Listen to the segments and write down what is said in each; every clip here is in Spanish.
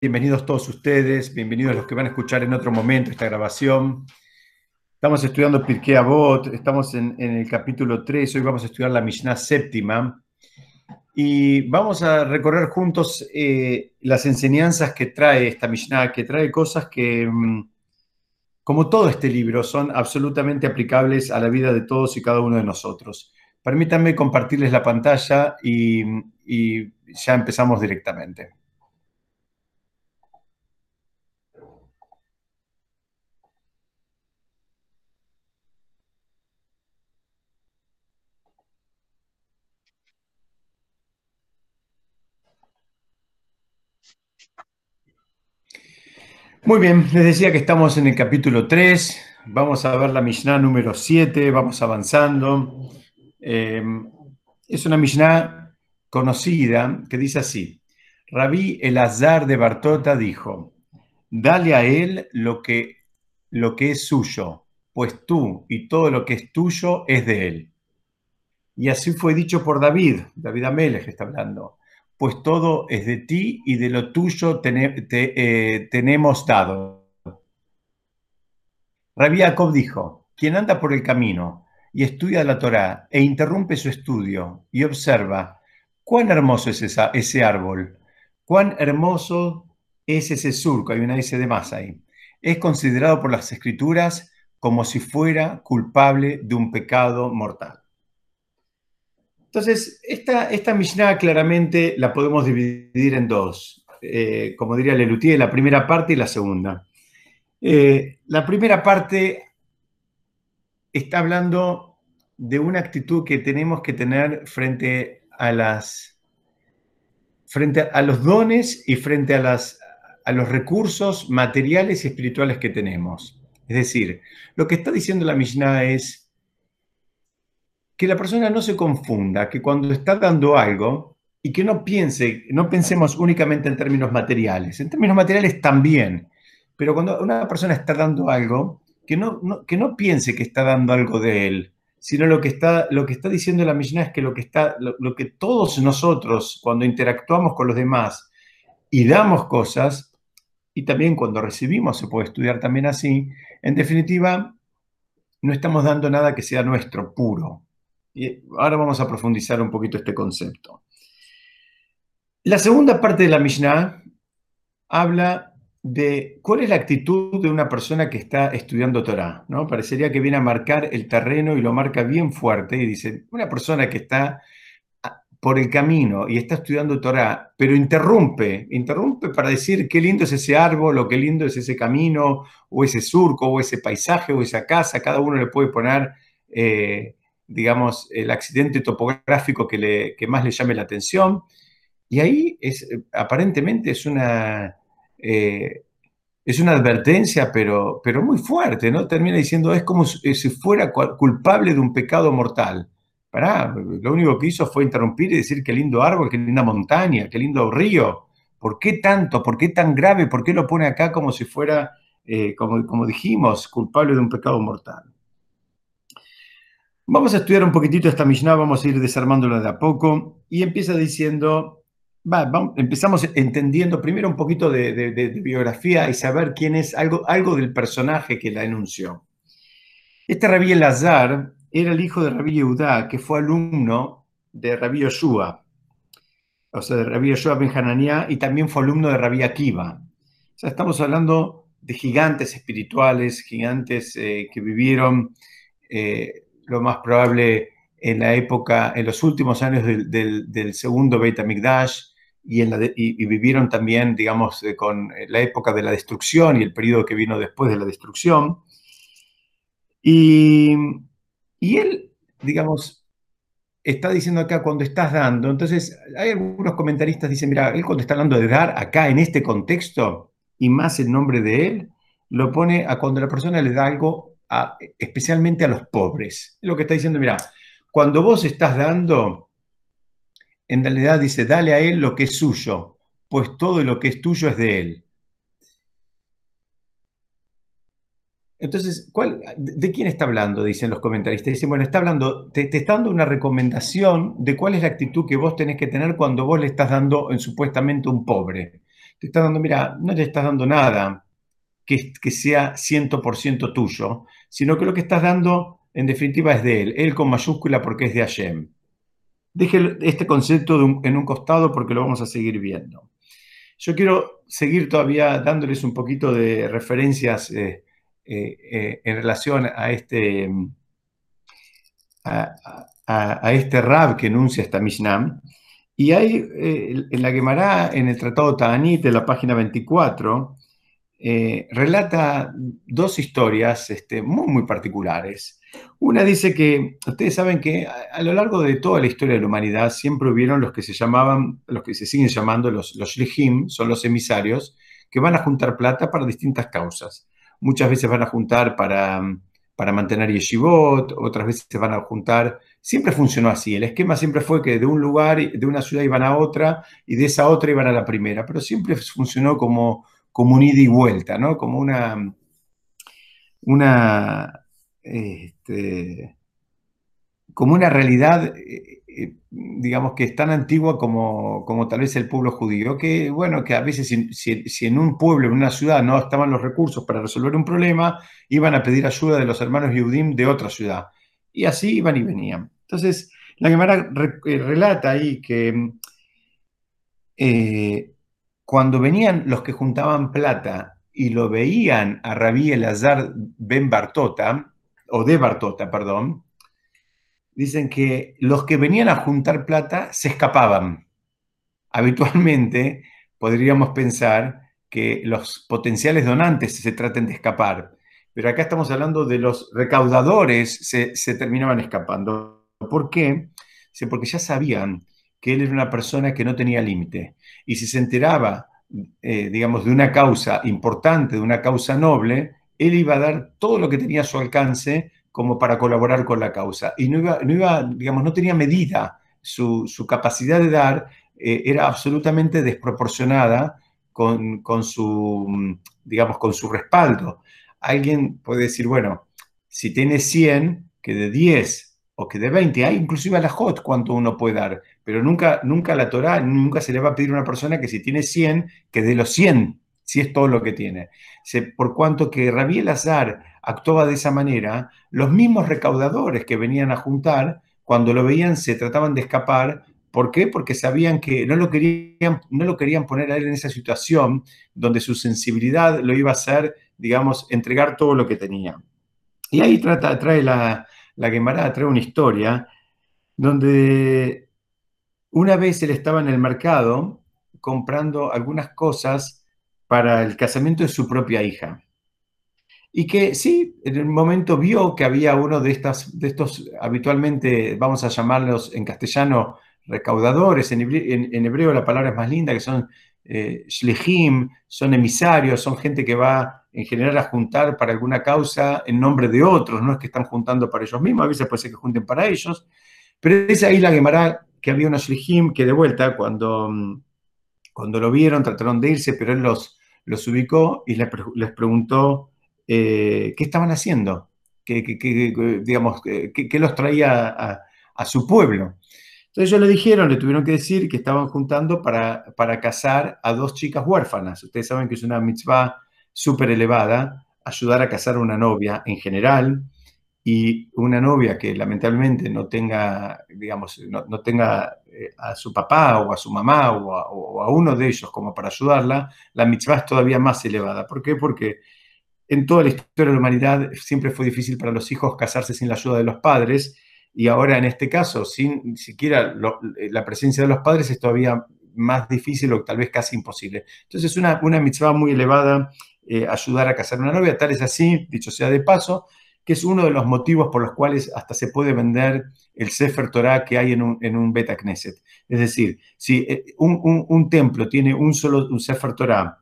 bienvenidos todos ustedes, bienvenidos los que van a escuchar en otro momento esta grabación. Estamos estudiando Pirkei Avot, estamos en, el capítulo 3, hoy vamos a estudiar la Mishnah séptima y vamos a recorrer juntos eh, las enseñanzas que trae esta Mishnah, que trae cosas que, mm, como todo este libro, son absolutamente aplicables a la vida de todos y cada uno de nosotros. Permítanme compartirles la pantalla y ya empezamos directamente. Muy bien, les decía que estamos en el capítulo 3, vamos a ver la Mishnah número 7, vamos avanzando. Eh, es una Mishnah conocida que dice así, Rabí Elazar de Bartota dijo, dale a él lo que, lo que es suyo, pues tú y todo lo que es tuyo es de él. Y así fue dicho por David, David Amelech está hablando pues todo es de ti y de lo tuyo eh, tenemos dado. Rabbi Jacob dijo, quien anda por el camino y estudia la Torá e interrumpe su estudio y observa cuán hermoso es ese árbol, cuán hermoso es ese surco, hay una S de más ahí, es considerado por las escrituras como si fuera culpable de un pecado mortal. Entonces, esta, esta Mishnah claramente la podemos dividir en dos, eh, como diría Lelutier, la primera parte y la segunda. Eh, la primera parte está hablando de una actitud que tenemos que tener frente a las frente a los dones y frente a, las, a los recursos materiales y espirituales que tenemos. Es decir, lo que está diciendo la Mishnah es, que la persona no se confunda, que cuando está dando algo y que no piense, no pensemos únicamente en términos materiales, en términos materiales también, pero cuando una persona está dando algo, que no, que no piense que está dando algo de él, sino lo que está, lo que está diciendo la Mishnah es que lo que, está, lo que todos nosotros cuando interactuamos con los demás y damos cosas, y también cuando recibimos, se puede estudiar también así, en definitiva, no estamos dando nada que sea nuestro, puro. Y ahora vamos a profundizar un poquito este concepto. La segunda parte de la Mishnah habla de cuál es la actitud de una persona que está estudiando Torah. ¿no? Parecería que viene a marcar el terreno y lo marca bien fuerte y dice, una persona que está por el camino y está estudiando Torah, pero interrumpe, interrumpe para decir qué lindo es ese árbol o qué lindo es ese camino o ese surco o ese paisaje o esa casa, cada uno le puede poner eh, digamos, el accidente topográfico que, le, más le llame la atención. Y ahí es, aparentemente es una, eh, es una advertencia, pero, pero muy fuerte, ¿no? Termina diciendo, es como si fuera culpable de un pecado mortal. Pará, lo único que hizo fue interrumpir y decir qué lindo árbol, qué linda montaña, qué lindo río. ¿Por qué tanto? ¿Por qué tan grave? ¿Por qué lo pone acá como si fuera, eh, como, como dijimos, culpable de un pecado mortal? Vamos a estudiar un poquitito esta Mishnah, vamos a ir desarmándola de a poco y empieza diciendo, empezamos entendiendo primero un poquito de, biografía y saber quién es, algo, algo del personaje que la enunció. Este Rabí Elazar era el hijo de Rabí Yehudá, que fue alumno de Rabí Yoshua, o sea, de Rabí Yoshua Ben Hananiah, y también fue alumno de Rabí Akiva. O sea, estamos hablando de gigantes espirituales, gigantes eh, que vivieron eh, lo más probable en la época, en los últimos años del, segundo Beit HaMikdash y, en la y, vivieron también, digamos, eh, con la época de la destrucción y el periodo que vino después de la destrucción. Y, y él, digamos, está diciendo acá cuando estás dando, entonces hay algunos comentaristas que dicen, mira, él cuando está hablando de dar acá en este contexto y más el nombre de él, lo pone a cuando la persona le da algo especialmente a los pobres. Lo que está diciendo, mira, cuando vos estás dando, en realidad dice, dale a él lo que es suyo, pues todo lo que es tuyo es de él. Entonces, ¿cuál, ¿de quién está hablando? Dicen los comentaristas. Dicen, bueno, está hablando, te, está dando una recomendación de cuál es la actitud que vos tenés que tener cuando vos le estás dando en supuestamente un pobre. te está dando, mira, no le estás dando nada que, que sea 100% tuyo, sino que lo que estás dando, en definitiva, es de él, él con mayúscula porque es de Hashem. Deje este concepto en un costado porque lo vamos a seguir viendo. Yo quiero seguir todavía dándoles un poquito de referencias eh, eh, eh, en relación a este, a, este Rab que enuncia esta Mishnah. Y hay en la Gemara, en el Tratado Ta'anit, de la página 24, relata dos historias este, muy, particulares. Una dice que, ustedes saben que a, lo largo de toda la historia de la humanidad siempre hubieron los que se llamaban, los que se siguen llamando los, los son los emisarios, que van a juntar plata para distintas causas. Muchas veces van a juntar para, para mantener yeshivot, otras veces van a juntar. Siempre funcionó así. El esquema siempre fue que de un lugar, de una ciudad iban a otra y de esa otra iban a la primera, pero siempre funcionó como, como un ida y vuelta, ¿no? Como una, una, este, como una realidad, eh, eh, digamos, que es tan antigua como, como, tal vez el pueblo judío, que bueno, que a veces si, en un pueblo, en una ciudad, no estaban los recursos para resolver un problema, iban a pedir ayuda de los hermanos Yehudim de otra ciudad. Y así iban y venían. Entonces, la Gemara eh, relata ahí que cuando venían los que juntaban plata y lo veían a Rabí Elazar ben Bartota, o de Bartota, perdón, dicen que los que venían a juntar plata se escapaban. Habitualmente podríamos pensar que los potenciales donantes se traten de escapar, pero acá estamos hablando de los recaudadores se, se terminaban escapando. ¿Por qué? porque ya sabían que él era una persona que no tenía límite y si se enteraba, eh, digamos, de una causa importante, de una causa noble, él iba a dar todo lo que tenía a su alcance como para colaborar con la causa. Y no iba, no iba digamos, no tenía medida. Su, capacidad de dar eh, era absolutamente desproporcionada con, su, digamos, con su respaldo. Alguien puede decir, bueno, si tiene 100, que de 10 o que de 20, hay inclusive a la HOT cuánto uno puede dar, pero nunca, nunca la Torah, nunca se le va a pedir a una persona que si tiene 100, que de los 100 si es todo lo que tiene. Por cuanto que Rabí Azar actuaba de esa manera, los mismos recaudadores que venían a juntar, cuando lo veían, se trataban de escapar. ¿Por qué? Porque sabían que no lo querían, no lo querían poner a él en esa situación donde su sensibilidad lo iba a hacer, digamos, entregar todo lo que tenía. Y ahí trata, trae la, la trae una historia donde una vez él estaba en el mercado comprando algunas cosas para el casamiento de su propia hija. Y que sí, en el momento vio que había uno de, estas, de estos, habitualmente vamos a llamarlos en castellano recaudadores, en hebreo, la palabra es más linda, que son eh, son emisarios, son gente que va en general a juntar para alguna causa en nombre de otros, no es que están juntando para ellos mismos, a veces puede ser que junten para ellos, pero es ahí la Gemara que había unos Shlihim que de vuelta, cuando, cuando lo vieron, trataron de irse, pero él los, los ubicó y les, preguntó eh, qué estaban haciendo, qué, digamos, qué, los traía a, su pueblo. Entonces ellos le dijeron, le tuvieron que decir que estaban juntando para, para casar a dos chicas huérfanas. Ustedes saben que es una mitzvah súper elevada, ayudar a casar a una novia en general, y una novia que lamentablemente no tenga, digamos, no, tenga eh, a su papá o a su mamá o a, uno de ellos como para ayudarla, la mitzvah es todavía más elevada. ¿Por qué? Porque en toda la historia de la humanidad siempre fue difícil para los hijos casarse sin la ayuda de los padres y ahora en este caso, sin siquiera la presencia de los padres es todavía más difícil o tal vez casi imposible. Entonces es una, una mitzvah muy elevada eh, ayudar a casar una novia, tal es así, dicho sea de paso, que es uno de los motivos por los cuales hasta se puede vender el Sefer Torah que hay en un, en Beta Knesset. Es decir, si eh, un, templo tiene un solo un Sefer Torah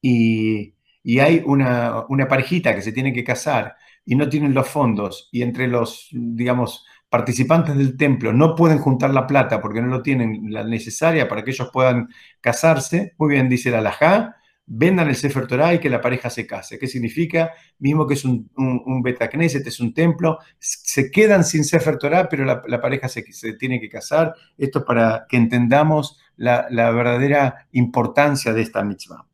y, hay una, parejita que se tiene que casar y no tienen los fondos y entre los, digamos, participantes del templo no pueden juntar la plata porque no lo tienen la necesaria para que ellos puedan casarse, muy bien dice la alajá, vendan el Sefer Torah y que la pareja se case. ¿Qué significa? Mismo que es un, un, Betacneset, es un templo, se quedan sin Sefer Torah, pero la, pareja se, tiene que casar. Esto es para que entendamos la, la verdadera importancia de esta mitzvah.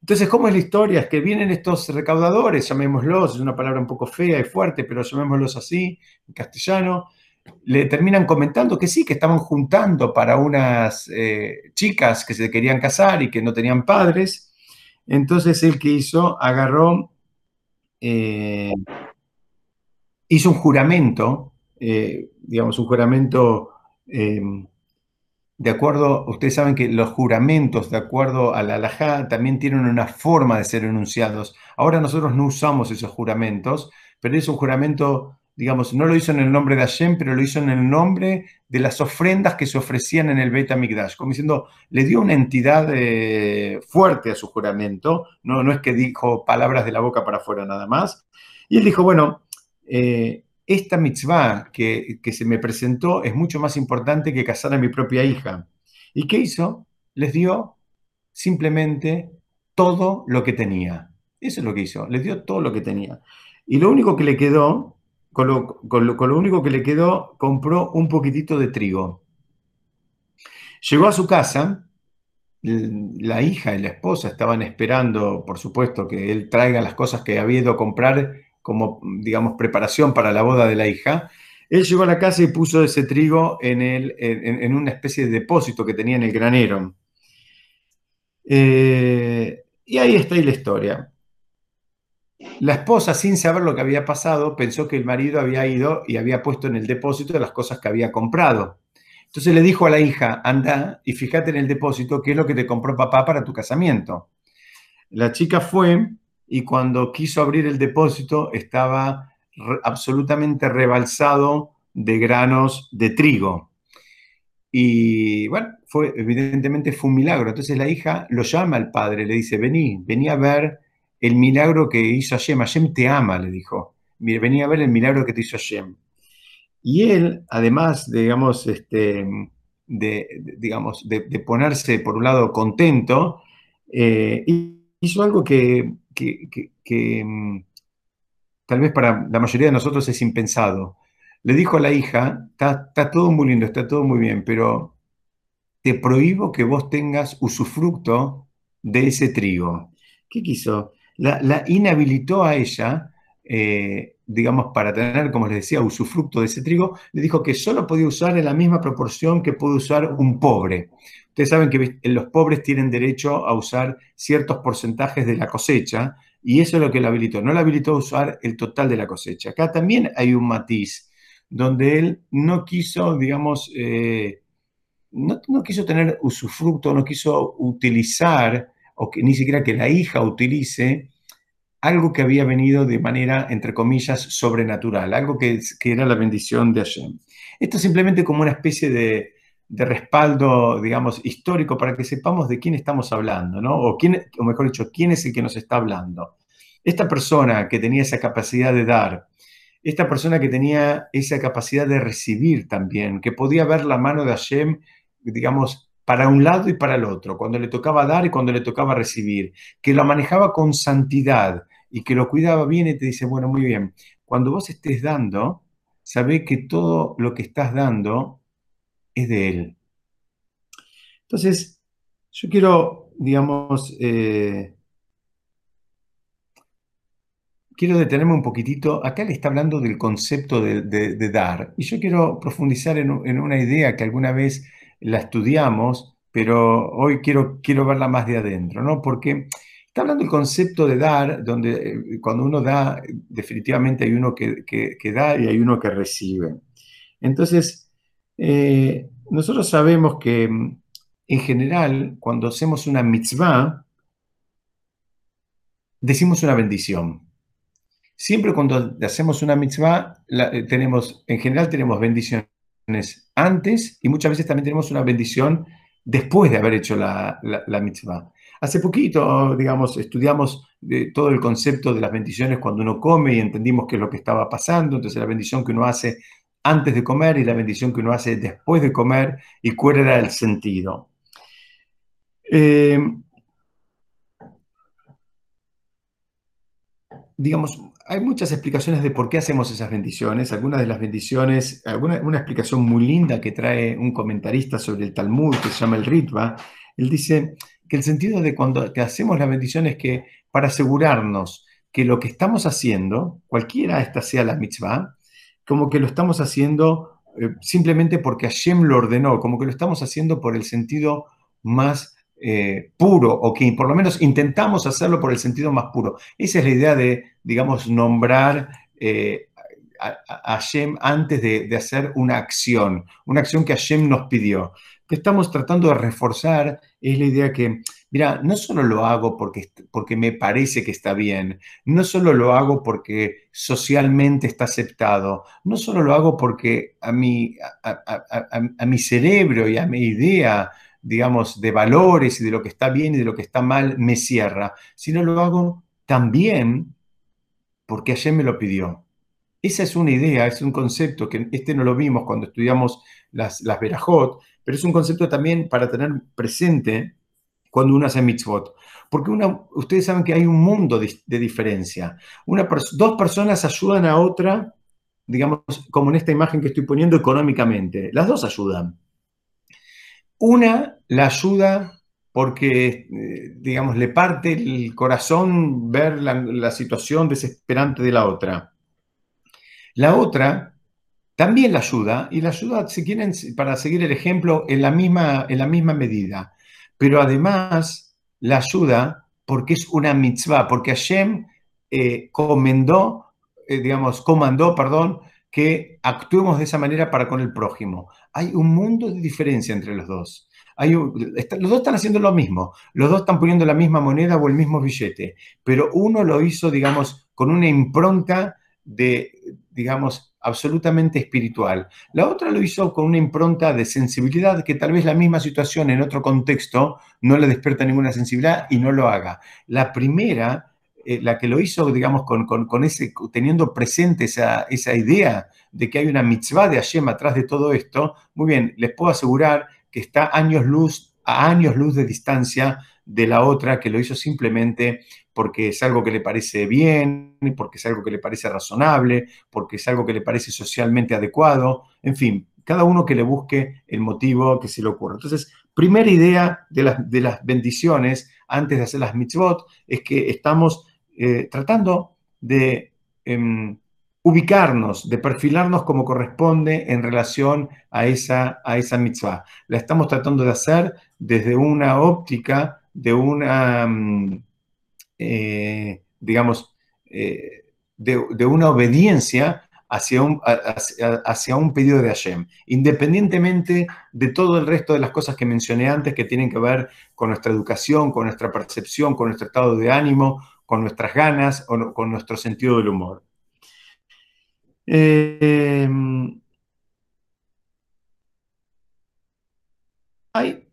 Entonces, ¿cómo es la historia? Es que vienen estos recaudadores, llamémoslos, es una palabra un poco fea y fuerte, pero llamémoslos así, en castellano, le terminan comentando que sí, que estaban juntando para unas eh, chicas que se querían casar y que no tenían padres. Entonces, él que hizo, agarró, eh, hizo un juramento, eh, digamos, un juramento de acuerdo, ustedes saben que los juramentos, de acuerdo a la halajá, también tienen una forma de ser enunciados. Ahora nosotros no usamos esos juramentos, pero es un juramento, digamos, no lo hizo en el nombre de Hashem, pero lo hizo en el nombre de las ofrendas que se ofrecían en el Beit HaMikdash, como diciendo, le dio una entidad eh, fuerte a su juramento, no, no es que dijo palabras de la boca para afuera nada más. Y él dijo, bueno, eh, esta mitzvah que, se me presentó es mucho más importante que casar a mi propia hija. ¿Y qué hizo? Les dio simplemente todo lo que tenía. Eso es lo que hizo, les dio todo lo que tenía. Y lo único que le quedó, con lo, único que le quedó, compró un poquitito de trigo. Llegó a su casa, la hija y la esposa estaban esperando, por supuesto, que él traiga las cosas que había ido a comprar como, digamos, preparación para la boda de la hija, él llegó a la casa y puso ese trigo en, el, en, una especie de depósito que tenía en el granero. Eh, y ahí está la historia. La esposa, sin saber lo que había pasado, pensó que el marido había ido y había puesto en el depósito las cosas que había comprado. Entonces le dijo a la hija, anda y fíjate en el depósito qué es lo que te compró papá para tu casamiento. La chica fue y cuando quiso abrir el depósito estaba absolutamente rebalsado de granos de trigo. Y bueno, fue, evidentemente fue un milagro. Entonces la hija lo llama al padre, le dice, vení, vení a ver el milagro que hizo Hashem. Hashem te ama, le dijo. Vení a ver el milagro que te hizo Hashem. Y él, además, digamos, este, de, digamos, de, ponerse, por un lado, contento, eh, hizo algo que que, mm, tal vez para la mayoría de nosotros es impensado. Le dijo a la hija, está, todo muy lindo, está todo muy bien, pero te prohíbo que vos tengas usufructo de ese trigo. ¿Qué quiso? La, inhabilitó a ella, eh, digamos, para tener, como les decía, usufructo de ese trigo, le dijo que solo podía usar en la misma proporción que puede usar un pobre. Ustedes saben que los pobres tienen derecho a usar ciertos porcentajes de la cosecha y eso es lo que lo habilitó. No le habilitó a usar el total de la cosecha. Acá también hay un matiz donde él no quiso, digamos, eh, no, quiso tener usufructo, no quiso utilizar, o que ni siquiera que la hija utilice algo que había venido de manera, entre comillas, sobrenatural, algo que, que era la bendición de Hashem. Esto es simplemente como una especie de, de respaldo, digamos, histórico para que sepamos de quién estamos hablando, ¿no? O, quién, o mejor dicho, quién es el que nos está hablando. Esta persona que tenía esa capacidad de dar, esta persona que tenía esa capacidad de recibir también, que podía ver la mano de Hashem, digamos, para un lado y para el otro, cuando le tocaba dar y cuando le tocaba recibir, que lo manejaba con santidad y que lo cuidaba bien y te dice, bueno, muy bien, cuando vos estés dando, sabe que todo lo que estás dando es de Él. Entonces, yo quiero, digamos, eh, quiero detenerme un poquitito. Acá le está hablando del concepto de, dar. Y yo quiero profundizar en, una idea que alguna vez la estudiamos, pero hoy quiero, quiero verla más de adentro, ¿no? Porque está hablando del concepto de dar, donde eh, cuando uno da, definitivamente hay uno que, que da y hay uno que recibe. Entonces, eh, nosotros sabemos que mm, en general, cuando hacemos una mitzvah, decimos una bendición. Siempre cuando hacemos una mitzvah, eh, tenemos, en general tenemos bendiciones antes y muchas veces también tenemos una bendición después de haber hecho la, la, la mitzvah. Hace poquito, digamos, estudiamos eh, todo el concepto de las bendiciones cuando uno come y entendimos qué es lo que estaba pasando, entonces la bendición que uno hace antes de comer y la bendición que uno hace después de comer y cuál era el sentido. Eh, digamos, hay muchas explicaciones de por qué hacemos esas bendiciones. Algunas de las bendiciones, alguna, una explicación muy linda que trae un comentarista sobre el Talmud que se llama el Ritva, él dice que el sentido de cuando hacemos la bendición es que para asegurarnos que lo que estamos haciendo, cualquiera esta sea la mitzvah, como que lo estamos haciendo eh, simplemente porque Hashem lo ordenó, como que lo estamos haciendo por el sentido más eh, puro, o que por lo menos intentamos hacerlo por el sentido más puro. Esa es la idea de, digamos, nombrar eh, a, Hashem antes de, hacer una acción, una acción que Hashem nos pidió. que estamos tratando de reforzar es la idea que, mira, no solo lo hago porque, porque me parece que está bien, no solo lo hago porque socialmente está aceptado, no solo lo hago porque a mi, a mi cerebro y a mi idea digamos, de valores y de lo que está bien y de lo que está mal, me cierra, sino lo hago también porque ayer me lo pidió. Esa es una idea, es un concepto que este no lo vimos cuando estudiamos las, las Berajot, pero es un concepto también para tener presente cuando uno hace mitzvot. Porque una, ustedes saben que hay un mundo de, diferencia. Una, dos personas ayudan a otra, digamos, como en esta imagen que estoy poniendo, económicamente. Las dos ayudan. Una la ayuda porque, eh, digamos, le parte el corazón ver la, situación desesperante de la otra. La otra también la ayuda, y la ayuda, si quieren, para seguir el ejemplo, en la misma, en la misma medida. Pero además la ayuda porque es una mitzvah, porque Hashem eh, comendó, eh, digamos, comandó, perdón, que actuemos de esa manera para con el prójimo. Hay un mundo de diferencia entre los dos. Hay los dos están haciendo lo mismo, los dos están poniendo la misma moneda o el mismo billete, pero uno lo hizo, digamos, con una impronta de, digamos, absolutamente espiritual. La otra lo hizo con una impronta de sensibilidad que tal vez la misma situación en otro contexto no le despierta ninguna sensibilidad y no lo haga. La primera eh, la que lo hizo, digamos, con, con, ese, teniendo presente esa, esa, idea de que hay una mitzvah de Hashem atrás de todo esto, muy bien, les puedo asegurar que está años luz, a años luz de distancia de la otra que lo hizo simplemente porque es algo que le parece bien, porque es algo que le parece razonable, porque es algo que le parece socialmente adecuado, en fin, cada uno que le busque el motivo que se le ocurra. Entonces, primera idea de las, de las bendiciones antes de hacer las mitzvot es que estamos eh, tratando de em, ubicarnos, de perfilarnos como corresponde en relación a esa, a esa mitzvah. La estamos tratando de hacer desde una óptica de una, mm, eh, digamos, eh, de, una obediencia hacia un, hacia, un pedido de Hashem, independientemente de todo el resto de las cosas que mencioné antes que tienen que ver con nuestra educación, con nuestra percepción, con nuestro estado de ánimo, con nuestras ganas o con nuestro sentido del humor. Em, hay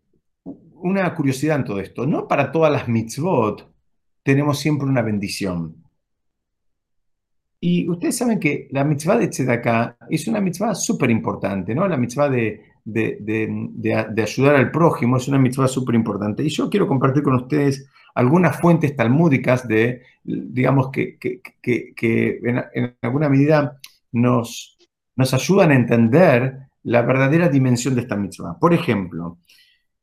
una curiosidad en todo esto. No para todas las mitzvot tenemos siempre una bendición. Y ustedes saben que la mitzvah de Tzedakah es una mitzvah súper importante, ¿no? La mitzvah de, de, ayudar al prójimo es una mitzvah súper importante. Y yo quiero compartir con ustedes algunas fuentes talmúdicas de, digamos, que, que, en, alguna medida nos, nos ayudan a entender la verdadera dimensión de esta mitzvah. Por ejemplo,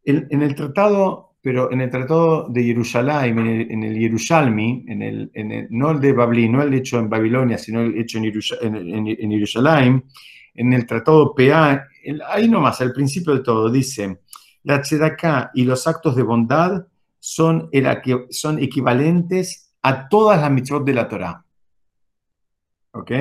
en, el tratado, pero en el tratado de Jerusalén, en el, en el Yerushalmi, en el, no el de Babli, no el hecho en Babilonia, sino el hecho en, en, Jerusalén, en el tratado PA, ahí nomás, al principio de todo, dice, la tzedaká y los actos de bondad son, son equivalentes a todas las mitzvot de la Torah. ¿Ok?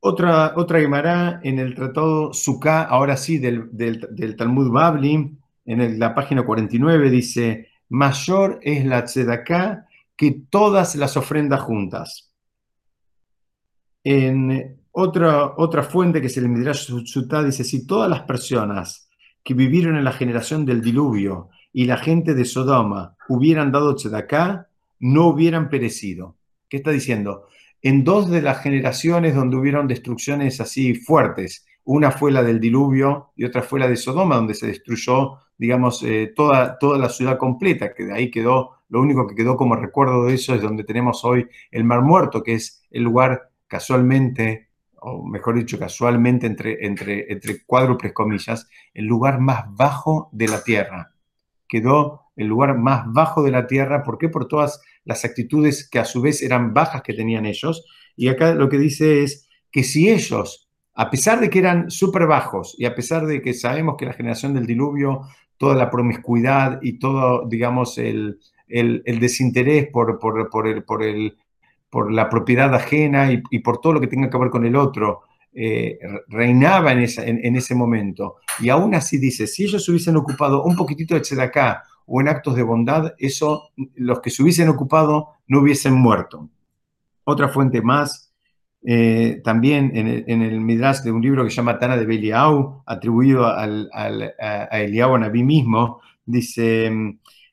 Otra, otra Gemara en el tratado Sukkah, ahora sí, del, Talmud Babli, en la página 49, dice, mayor es la tzedaká que todas las ofrendas juntas. En otra, otra fuente que se le Midrash Sutá dice, si todas las personas que vivieron en la generación del diluvio y la gente de Sodoma hubieran dado tzedaká, no hubieran perecido. ¿Qué está diciendo? En dos de las generaciones donde hubieron destrucciones así fuertes, una fue la del diluvio y otra fue la de Sodoma, donde se destruyó, digamos, eh, toda, toda la ciudad completa, que de ahí quedó lo único que quedó como recuerdo de eso es donde tenemos hoy el Mar Muerto, que es el lugar casualmente, o mejor dicho, casualmente entre, entre, entre cuádruples comillas, el lugar más bajo de la Tierra. Quedó el lugar más bajo de la Tierra, ¿por qué? Por todas las actitudes que a su vez eran bajas que tenían ellos. Y acá lo que dice es que si ellos, a pesar de que eran súper bajos y a pesar de que sabemos que la generación del diluvio, toda la promiscuidad y todo, digamos, el, desinterés por, por, el, por, el, por la propiedad ajena y, por todo lo que tenga que ver con el otro, eh, reinaba en, ese momento. Y aún así dice, si ellos hubiesen ocupado un poquitito de acá o en actos de bondad, eso, los que se hubiesen ocupado no hubiesen muerto. Otra fuente más, eh, también en el, en Midrash de un libro que se llama Tana de Beliau, atribuido al, al, a, a Eliau mismo, dice,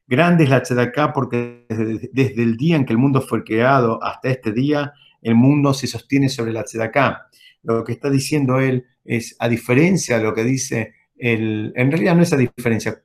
grande es la tzedakah porque desde, desde, el día en que el mundo fue creado hasta este día, el mundo se sostiene sobre la tzedakah. Lo que está diciendo él es, a diferencia de lo que dice el, en realidad no es a diferencia,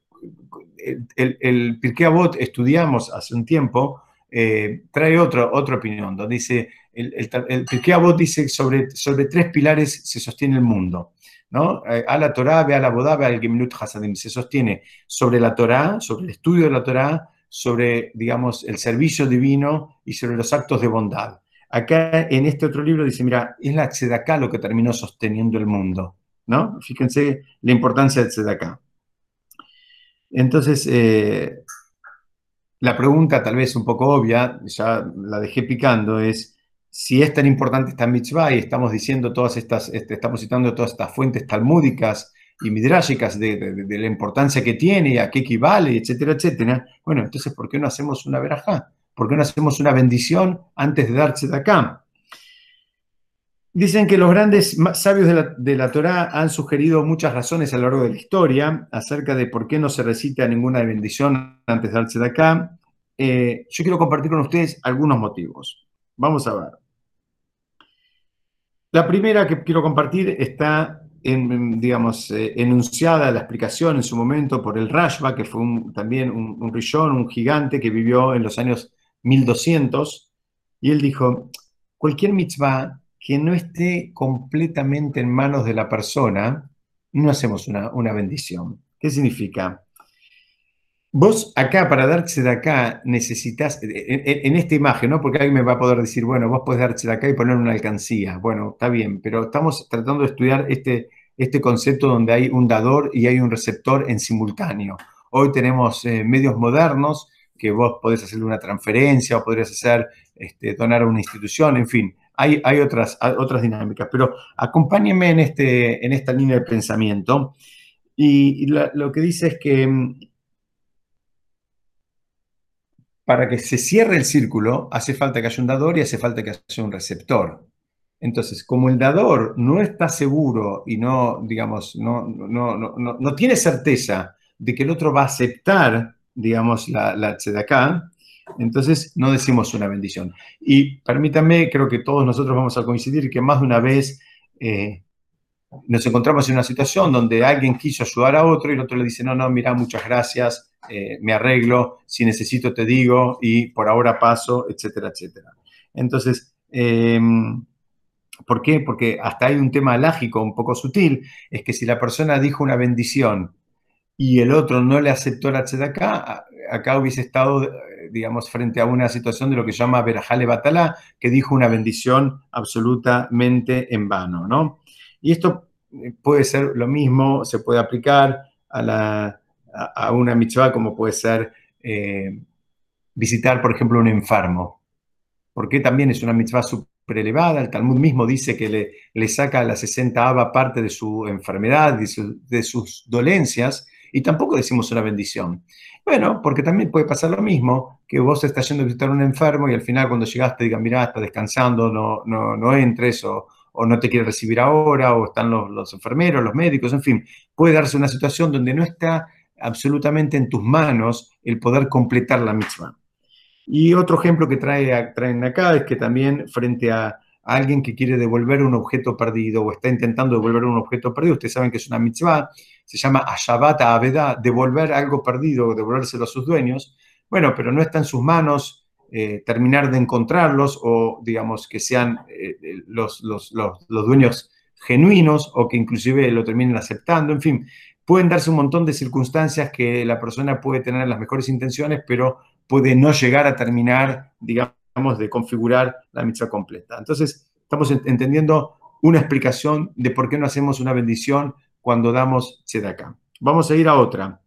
el, el Pirkei Avot estudiamos hace un tiempo, eh, trae otra opinión, donde dice, el, el, Pirkei Avot dice sobre, sobre tres pilares se sostiene el mundo. ¿no? Eh, a la Torah, ve a la Bodá, ve al Geminut Hasadim. Se sostiene sobre la Torah, sobre el estudio de la Torah, sobre, digamos, el servicio divino y sobre los actos de bondad. Acá en este otro libro dice, mira, es la Tzedaká lo que terminó sosteniendo el mundo, ¿no? Fíjense la importancia del Tzedaká. Entonces, eh, la pregunta tal vez un poco obvia, ya la dejé picando, es si es tan importante esta mitzvah y estamos diciendo todas estas, este, estamos citando todas estas fuentes talmúdicas y midrashicas de, la importancia que tiene a qué equivale, etcétera, etcétera. Bueno, entonces, ¿por qué no hacemos una verajá? ¿Por qué no hacemos una bendición antes de darse de acá? Dicen que los grandes sabios de la, de Torá han sugerido muchas razones a lo largo de la historia acerca de por qué no se recita ninguna bendición antes de darse de acá. Eh, yo quiero compartir con ustedes algunos motivos. Vamos a ver. La primera que quiero compartir está, en, digamos, eh, enunciada la explicación en su momento por el Rashba, que fue también un, un rillón, un gigante que vivió en los años 1200, y él dijo, cualquier mitzvah que no esté completamente en manos de la persona, no hacemos una, bendición. ¿Qué significa? Vos acá, para darse de acá, necesitas, en, esta imagen, ¿no? Porque alguien me va a poder decir, bueno, vos podés darse de acá y poner una alcancía. Bueno, está bien, pero estamos tratando de estudiar este, este concepto donde hay un dador y hay un receptor en simultáneo. Hoy tenemos eh, medios modernos que vos podés hacer una transferencia o podrías hacer, este, donar a una institución, en fin hay, otras, otras dinámicas, pero acompáñenme en, este, en esta línea de pensamiento. Y, lo que dice es que mm, para que se cierre el círculo hace falta que haya un dador y hace falta que haya un receptor. Entonces, como el dador no está seguro y no, digamos, no, no, no, no tiene certeza de que el otro va a aceptar, digamos, la, la tzedakah, entonces no decimos una bendición. Y permítanme, creo que todos nosotros vamos a coincidir que más de una vez eh, nos encontramos en una situación donde alguien quiso ayudar a otro y el otro le dice, no, no, mira, muchas gracias, eh, me arreglo, si necesito te digo y por ahora paso, etcétera, etcétera. Entonces, em, ¿por qué? Porque hasta hay un tema lógico un poco sutil, es que si la persona dijo una bendición y el otro no le aceptó la tzedakah, acá hubiese estado digamos, frente a una situación de lo que se llama Berajale Batalá, que dijo una bendición absolutamente en vano, ¿no? Y esto eh, puede ser lo mismo, se puede aplicar a, una mitzvah como puede ser eh, visitar, por ejemplo, un enfermo, porque también es una mitzvah súper elevada, el Talmud mismo dice que le, saca a la 60 ava parte de su enfermedad, de sus dolencias, y tampoco decimos una bendición. Bueno, porque también puede pasar lo mismo, que vos estás yendo a visitar a un enfermo y al final cuando llegaste digan, mira, está descansando, no, no, no entres o, no te quiere recibir ahora o están los, enfermeros, los médicos, en fin, puede darse una situación donde no está absolutamente en tus manos el poder completar la misma. Y otro ejemplo que trae, traen acá es que también frente a, alguien que quiere devolver un objeto perdido o está intentando devolver un objeto perdido, ustedes saben que es una mitzvah, se llama Ashabata Aveda, devolver algo perdido, devolvérselo a sus dueños. bueno, pero no está en sus manos eh, terminar de encontrarlos o, digamos, que sean eh, los, los, los, dueños genuinos o que inclusive lo terminen aceptando, en fin, pueden darse un montón de circunstancias que la persona puede tener las mejores intenciones, pero puede no llegar a terminar, digamos, de configurar la mitzvah completa. Entonces, estamos entendiendo una explicación de por qué no hacemos una bendición cuando damos tzedakah. Vamos a ir a otra.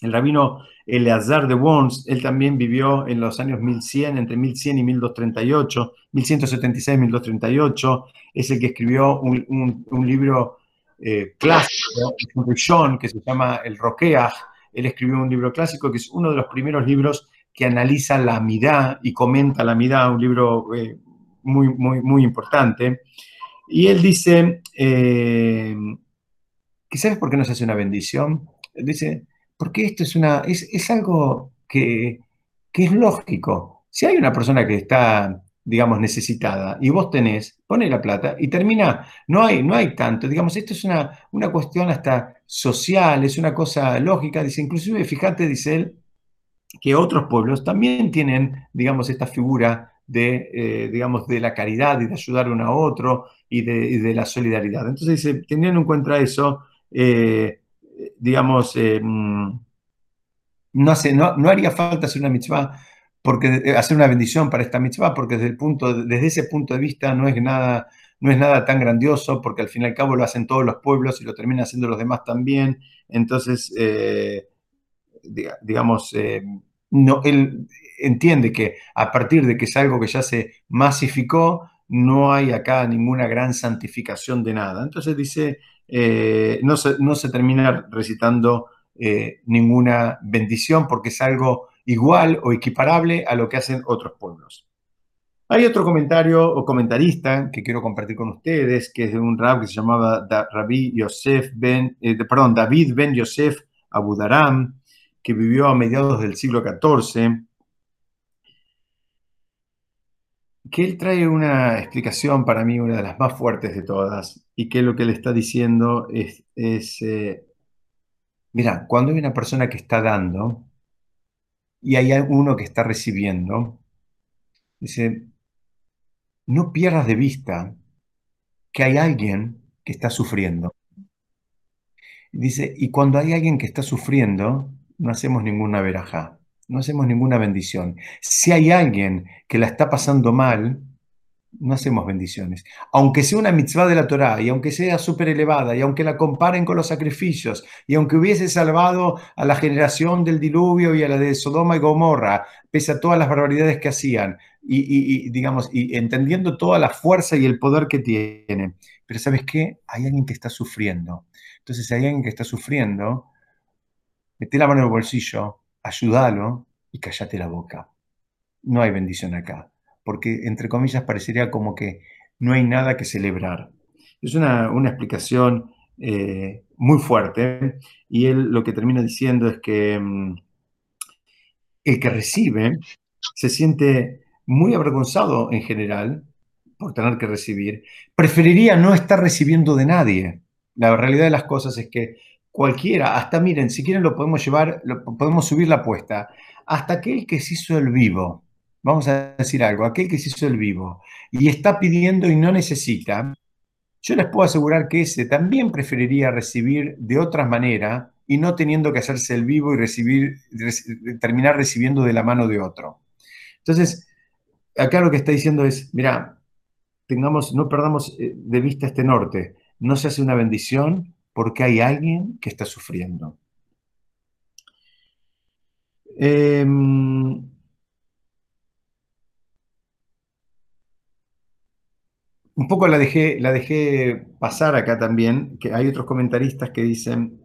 El rabino Eleazar de Worms, él también vivió en los años 1100, entre 1100 y 1238, 1176 1238, es el que escribió un, libro eh, clásico, un que se llama El Roqueaj. Él escribió un libro clásico que es uno de los primeros libros que analiza la amidad y comenta la amidad, un libro eh, muy, muy, muy importante. Y él dice, eh, ¿qué sabes por qué no se hace una bendición? Dice, porque esto es, una, es, algo que, es lógico. Si hay una persona que está, digamos, necesitada y vos tenés, pone la plata y termina, no hay, no hay tanto, digamos, esto es una, una cuestión hasta social, es una cosa lógica, dice, inclusive, fíjate, dice él, que otros pueblos también tienen, digamos, esta figura de, eh, digamos, de la caridad y de ayudar uno a otro y de, la solidaridad. Entonces, dice, teniendo en cuenta eso, eh, digamos, eh, mm, no, hace, no, no, haría falta hacer una mitzvah, porque, hacer una bendición para esta mitzvah, porque desde, el punto, desde ese punto de vista no es, nada, no es nada tan grandioso, porque al fin y al cabo lo hacen todos los pueblos y lo terminan haciendo los demás también. Entonces, digamos, no, él entiende que a partir de que es algo que ya se masificó, no hay acá ninguna gran santificación de nada. Entonces dice, eh, no, se, no, se, termina recitando eh, ninguna bendición porque es algo igual o equiparable a lo que hacen otros pueblos. Hay otro comentario o comentarista que quiero compartir con ustedes, que es de un rab que se llamaba Rabbi ben, eh, David ben Yosef Abudaram, que vivió a mediados del siglo XIV, que él trae una explicación para mí, una de las más fuertes de todas, y que lo que le está diciendo es, eh, mira, cuando hay una persona que está dando y hay uno que está recibiendo, dice, no pierdas de vista que hay alguien que está sufriendo. Dice, y cuando hay alguien que está sufriendo, no hacemos ninguna verajá, no hacemos ninguna bendición. Si hay alguien que la está pasando mal, no hacemos bendiciones. Aunque sea una mitzvah de la Torá, y aunque sea súper elevada, y aunque la comparen con los sacrificios, y aunque hubiese salvado a la generación del diluvio y a la de Sodoma y Gomorra, pese a todas las barbaridades que hacían, y, digamos, y entendiendo toda la fuerza y el poder que tiene. Pero ¿sabes qué? Hay alguien que está sufriendo. Entonces, si hay alguien que está sufriendo, mete la mano en el bolsillo, ayúdalo y cállate la boca. No hay bendición acá, porque entre comillas parecería como que no hay nada que celebrar. Es una, explicación eh, muy fuerte y él lo que termina diciendo es que mm, el que recibe se siente muy avergonzado en general por tener que recibir, preferiría no estar recibiendo de nadie. La realidad de las cosas es que cualquiera, hasta miren, si quieren lo podemos llevar, lo, podemos subir la apuesta, hasta aquel que se hizo el vivo, vamos a decir algo, aquel que se hizo el vivo y está pidiendo y no necesita, yo les puedo asegurar que ese también preferiría recibir de otra manera y no teniendo que hacerse el vivo y recibir, terminar recibiendo de la mano de otro. Entonces, acá lo que está diciendo es, mira, tengamos, no perdamos eh, de vista este norte, no se hace una bendición porque hay alguien que está sufriendo. Em, un poco la dejé, la dejé pasar acá también, que hay otros comentaristas que dicen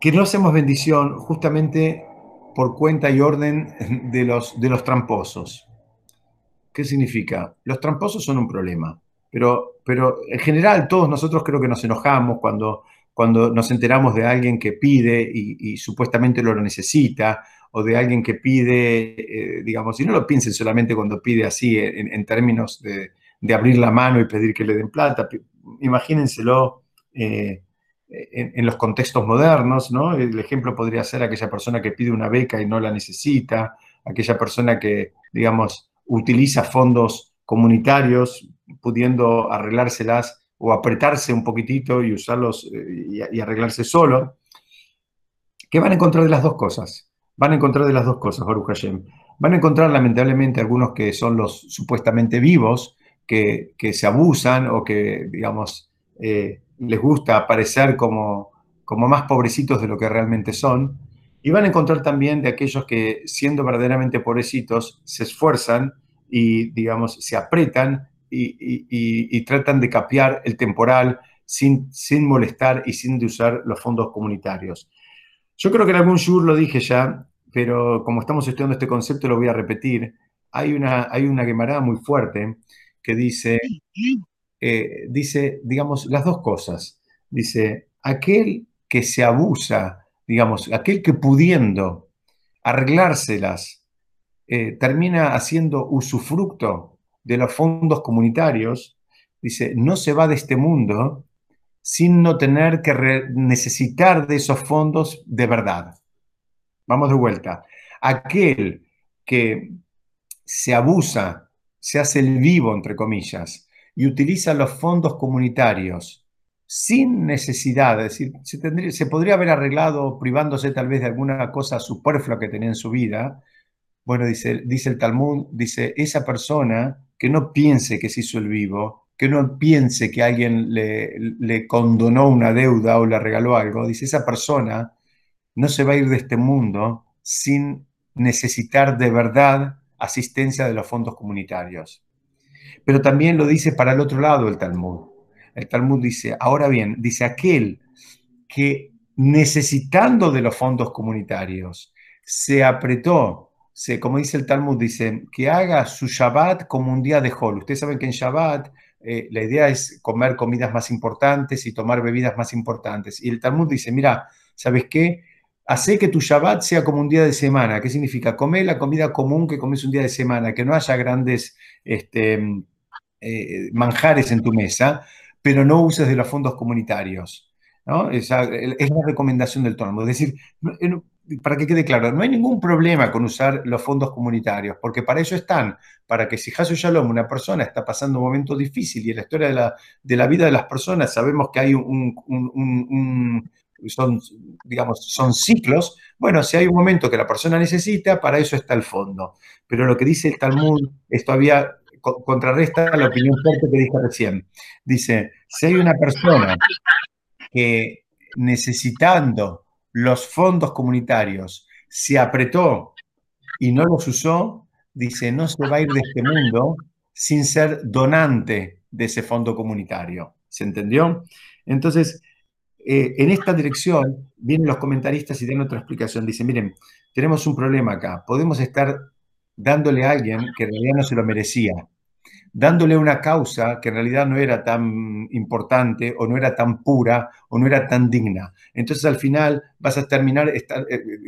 que no hacemos bendición justamente por cuenta y orden de los, de los tramposos. ¿Qué significa? Los tramposos son un problema. Pero, pero en general todos nosotros creo que nos enojamos cuando, cuando nos enteramos de alguien que pide y, supuestamente lo necesita, o de alguien que pide, eh, digamos, y no lo piensen solamente cuando pide así, en, términos de, abrir la mano y pedir que le den plata, imagínenselo eh, en, los contextos modernos, ¿no? El ejemplo podría ser aquella persona que pide una beca y no la necesita, aquella persona que, digamos, utiliza fondos comunitarios pudiendo arreglárselas o apretarse un poquitito y usarlos eh, y, arreglarse solo. ¿Qué van a encontrar de las dos cosas? Van a encontrar de las dos cosas, Baruch Hashem. Van a encontrar lamentablemente algunos que son los supuestamente vivos, que, se abusan o que, digamos, eh, les gusta aparecer como, como más pobrecitos de lo que realmente son. Y van a encontrar también de aquellos que, siendo verdaderamente pobrecitos, se esfuerzan y, digamos, se apretan y, tratan de capear el temporal sin, sin molestar y sin de usar los fondos comunitarios. Yo creo que en algún shur lo dije ya, pero como estamos estudiando este concepto lo voy a repetir. Hay una, hay una muy fuerte que dice, eh, dice, digamos, las dos cosas. Dice, aquel que se abusa, digamos, aquel que pudiendo arreglárselas, eh, termina haciendo usufructo de los fondos comunitarios, dice, no se va de este mundo sin no tener que necesitar de esos fondos de verdad. Vamos de vuelta. Aquel que se abusa, se hace el vivo, entre comillas, y utiliza los fondos comunitarios sin necesidad, es decir, se, se podría haber arreglado privándose tal vez de alguna cosa superflua que tenía en su vida. Bueno, dice, el Talmud, dice, esa persona que no piense que se hizo el vivo, que no piense que alguien le, le condonó una deuda o le regaló algo, dice, esa persona no se va a ir de este mundo sin necesitar de verdad asistencia de los fondos comunitarios. Pero también lo dice para el otro lado el Talmud. El Talmud dice, ahora bien, dice aquel que necesitando de los fondos comunitarios se apretó, se, como dice el Talmud, dice que haga su Shabbat como un día de Hol. Ustedes saben que en Shabbat eh, la idea es comer comidas más importantes y tomar bebidas más importantes. Y el Talmud dice, mira, ¿sabes qué? Hace que tu Shabbat sea como un día de semana. ¿Qué significa? Comer la comida común que comes un día de semana, que no haya grandes este, eh, manjares en tu mesa, pero no uses de los fondos comunitarios. Es, la recomendación del Talmud. Es decir, para que quede claro, no hay ningún problema con usar los fondos comunitarios, porque para eso están, para que si Hasu Shalom, una persona está pasando un momento difícil y en la historia de la, de la vida de las personas sabemos que hay un, son, digamos, son ciclos. Bueno, si hay un momento que la persona necesita, para eso está el fondo. Pero lo que dice el Talmud es todavía contrarresta la opinión fuerte que dije recién. Dice, si hay una persona que necesitando los fondos comunitarios se apretó y no los usó, dice, no se va a ir de este mundo sin ser donante de ese fondo comunitario. ¿Se entendió? Entonces, eh, en esta dirección vienen los comentaristas y dan otra explicación. Dicen, miren, tenemos un problema acá. Podemos estar dándole a alguien que en realidad no se lo merecía, dándole una causa que en realidad no era tan importante o no era tan pura o no era tan digna. Entonces al final vas a terminar, eh,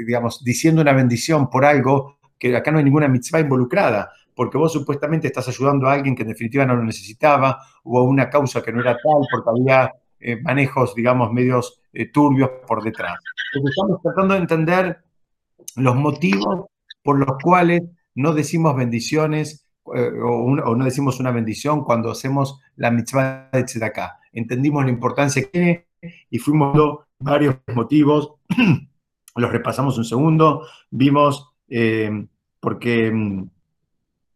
digamos, diciendo una bendición por algo que acá no hay ninguna mitzvah involucrada, porque vos supuestamente estás ayudando a alguien que en definitiva no lo necesitaba o a una causa que no era tal porque había eh, manejos, digamos, medios eh, turbios por detrás. estamos tratando de entender los motivos por los cuales no decimos bendiciones eh, o, no decimos una bendición cuando hacemos la mitzvah de Tzedakah. Entendimos la importancia que tiene y fuimos varios motivos. Los repasamos un segundo. Vimos, porque mm,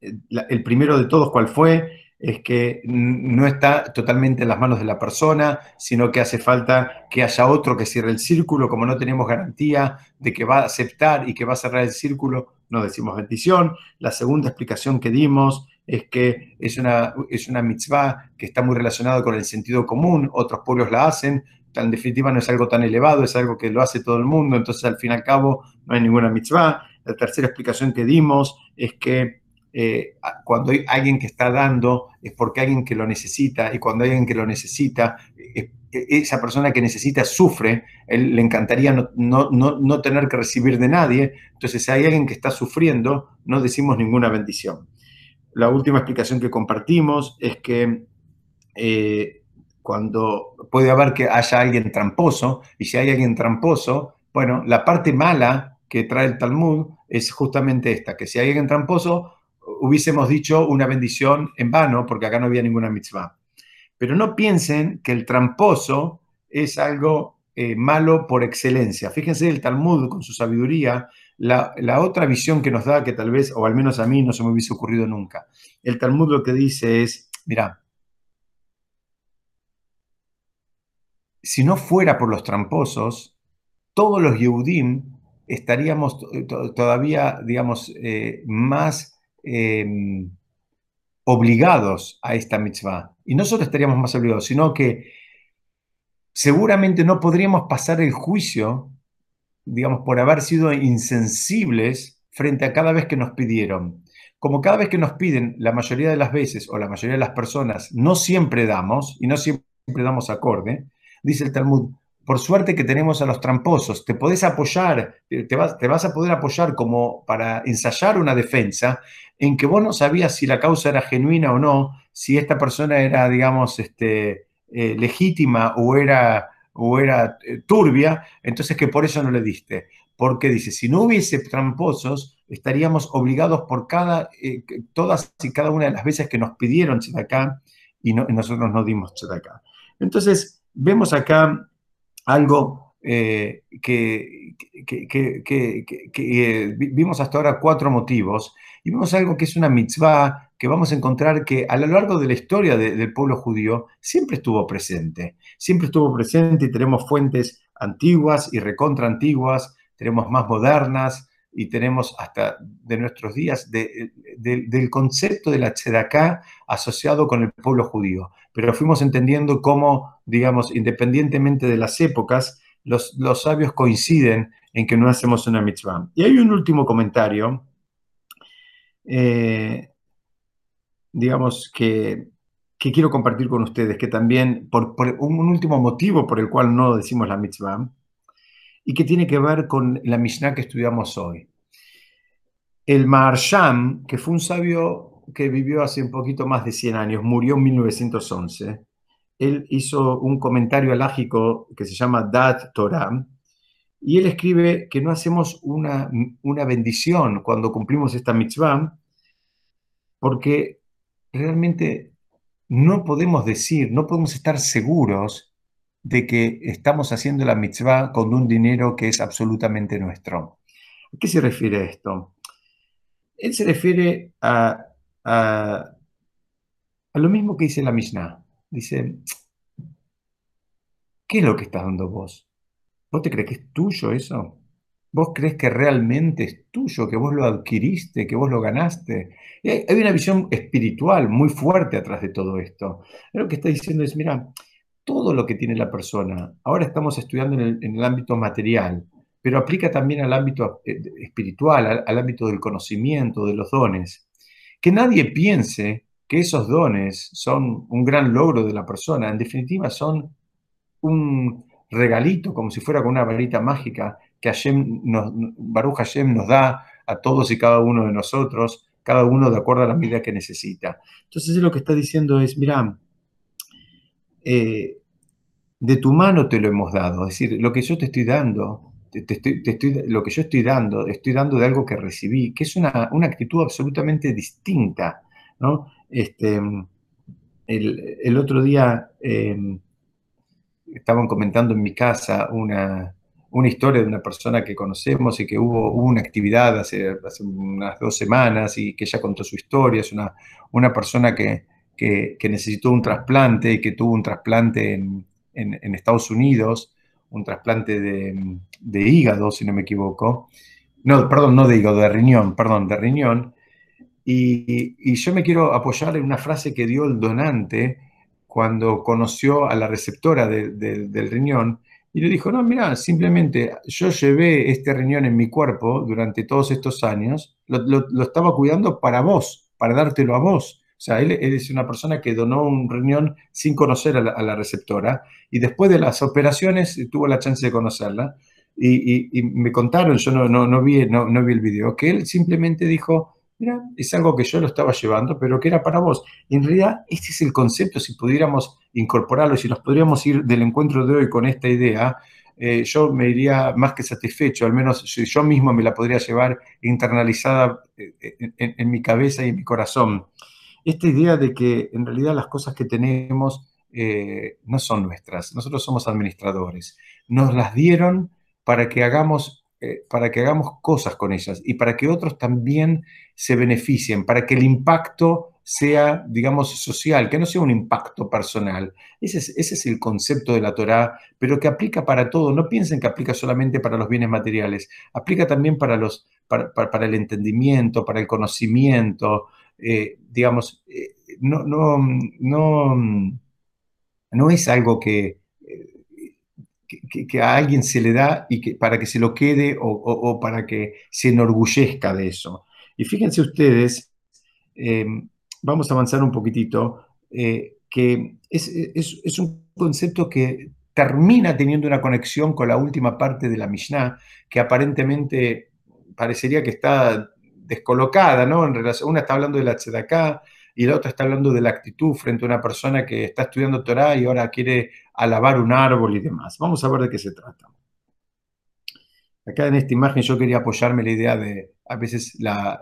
el primero de todos, ¿cuál fue? Es que no está totalmente en las manos de la persona, sino que hace falta que haya otro que cierre el círculo. Como no tenemos garantía de que va a aceptar y que va a cerrar el círculo, no decimos bendición. La segunda explicación que dimos es que es una, es una mitzvah que está muy relacionada con el sentido común, otros pueblos la hacen, en definitiva no es algo tan elevado, es algo que lo hace todo el mundo, entonces al fin y al cabo no hay ninguna mitzvah. La tercera explicación que dimos es que eh, cuando hay alguien que está dando es porque hay alguien que lo necesita y cuando hay alguien que lo necesita, eh, eh, esa persona que necesita sufre, él, le encantaría no, no, tener que recibir de nadie, entonces si hay alguien que está sufriendo, no decimos ninguna bendición. La última explicación que compartimos es que cuando puede haber que haya alguien tramposo, y si hay alguien tramposo, bueno, la parte mala que trae el Talmud es justamente esta, que si hay alguien tramposo, hubiésemos dicho una bendición en vano, porque acá no había ninguna mitzvah. Pero no piensen que el tramposo es algo eh, malo por excelencia. Fíjense el Talmud con su sabiduría, la, la, otra visión que nos da, que tal vez, o al menos a mí no se me hubiese ocurrido nunca. El Talmud lo que dice es, mira, si no fuera por los tramposos, todos los Yehudim estaríamos todavía, digamos, eh, más em, obligados a esta mitzvah. Y no solo estaríamos más obligados, sino que seguramente no podríamos pasar el juicio, digamos, por haber sido insensibles frente a cada vez que nos pidieron. Como cada vez que nos piden, la mayoría de las veces o la mayoría de las personas, no siempre damos y no siempre damos acorde, dice el Talmud, por suerte que tenemos a los tramposos, te podés apoyar, te vas, te vas, a poder apoyar como para ensayar una defensa en que vos no sabías si la causa era genuina o no, si esta persona era, digamos, este, eh, legítima o era, o era eh, turbia, entonces que por eso no le diste. Porque dice, si no hubiese tramposos, estaríamos obligados por cada, eh, todas y cada una de las veces que nos pidieron acá y nosotros no dimos acá. Entonces, vemos acá algo eh, que, eh, vimos hasta ahora cuatro motivos. Y vemos algo que es una mitzvah que vamos a encontrar que a lo largo de la historia del pueblo judío siempre estuvo presente, siempre estuvo presente y tenemos fuentes antiguas y recontra antiguas, tenemos más modernas y tenemos hasta de nuestros días del concepto de la tzedakah asociado con el pueblo judío pero fuimos entendiendo cómo, digamos, independientemente de las épocas, los, los sabios coinciden en que no hacemos una mitzvah. Y hay un último comentario, eh, digamos, que, que, quiero compartir con ustedes, que también, por, un, último motivo por el cual no decimos la mitzvah, y que tiene que ver con la Mishnah que estudiamos hoy. El Maharsham, que fue un sabio que vivió hace un poquito más de 100 años, murió en 1911. Él hizo un comentario alágico que se llama Dat Torah, y él escribe que no hacemos una, una bendición cuando cumplimos esta mitzvah, porque realmente no podemos decir, no podemos estar seguros de que estamos haciendo la mitzvah con un dinero que es absolutamente nuestro. ¿A qué se refiere esto? Él se refiere a a, lo mismo que dice la Mishnah. Dice, ¿qué es lo que estás dando vos? ¿Vos te crees que es tuyo eso? ¿Vos crees que realmente es tuyo, que vos lo adquiriste, que vos lo ganaste? hay, una visión espiritual muy fuerte atrás de todo esto. Lo que está diciendo es, mira, todo lo que tiene la persona, ahora estamos estudiando en el, ámbito material, pero aplica también al ámbito eh, espiritual, al ámbito del conocimiento, de los dones. Que nadie piense que esos dones son un gran logro de la persona, en definitiva son un regalito, como si fuera con una varita mágica que Hashem nos, Baruch Hashem nos da a todos y cada uno de nosotros, cada uno de acuerdo a la medida que necesita. Entonces lo que está diciendo es, mira, eh, de tu mano te lo hemos dado, es decir, lo que yo te estoy dando estoy, lo que yo estoy dando, estoy dando de algo que recibí, que es una, actitud absolutamente distinta. ¿no? Este, el, otro día em, estaban comentando en mi casa una, historia de una persona que conocemos y que hubo, una actividad hace, unas dos semanas y que ella contó su historia. Es una, una persona que, necesitó un trasplante y que tuvo un trasplante en, en Estados Unidos un trasplante de, hígado, si no me equivoco. No, perdón, no de hígado, de riñón, perdón, de riñón. Y, yo me quiero apoyar en una frase que dio el donante cuando conoció a la receptora del riñón y le dijo, no, mira, simplemente yo llevé este riñón en mi cuerpo durante todos estos años, lo estaba cuidando para vos, para dártelo a vos. O sea, él, es una persona que donó un riñón sin conocer a la, receptora y después de las operaciones tuvo la chance de conocerla. Y, me contaron, yo no, no, vi, no, vi el video, que él simplemente dijo, mira, es algo que yo lo estaba llevando, pero que era para vos. Y en realidad, este es el concepto, si pudiéramos incorporarlo, si nos podríamos ir del encuentro de hoy con esta idea, eh, yo me iría más que satisfecho, al menos yo mismo me la podría llevar internalizada eh, en, mi cabeza y en mi corazón. Esta idea de que en realidad las cosas que tenemos eh, no son nuestras, nosotros somos administradores, nos las dieron para que hagamos para que hagamos cosas con ellas y para que otros también se beneficien, para que el impacto sea, digamos, social, que no sea un impacto personal. Ese es, el concepto de la Torá, pero que aplica para todo. No piensen que aplica solamente para los bienes materiales, aplica también para, los, para, el entendimiento, para el conocimiento. Eh, digamos, eh, no, no, no, no es algo que, eh, que, a alguien se le da y que, para que se lo quede o, para que se enorgullezca de eso. Y fíjense ustedes, vamos a avanzar un poquitito, que es, un concepto que termina teniendo una conexión con la última parte de la Mishnah, que aparentemente parecería que está descolocada, ¿no? En relación, una está hablando de la tzedakah y la otra está hablando de la actitud frente a una persona que está estudiando Torah y ahora quiere alabar un árbol y demás. Vamos a ver de qué se trata. Acá en esta imagen yo quería apoyarme la idea de, a veces, la,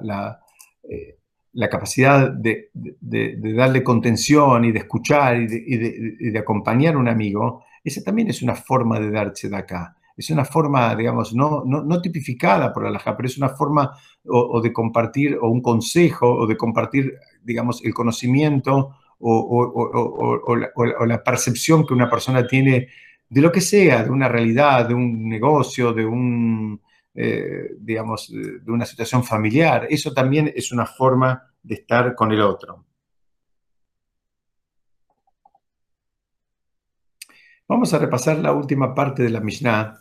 eh, la capacidad de, darle contención y de escuchar y de, acompañar a un amigo, esa también es una forma de darse de acá. Es una forma, digamos, no, no, tipificada por la pero es una forma o, de compartir, o un consejo, o de compartir, digamos, el conocimiento o, la, percepción que una persona tiene de lo que sea, de una realidad, de un negocio, de un, eh, digamos, de una situación familiar. Eso también es una forma de estar con el otro. Vamos a repasar la última parte de la Mishnah,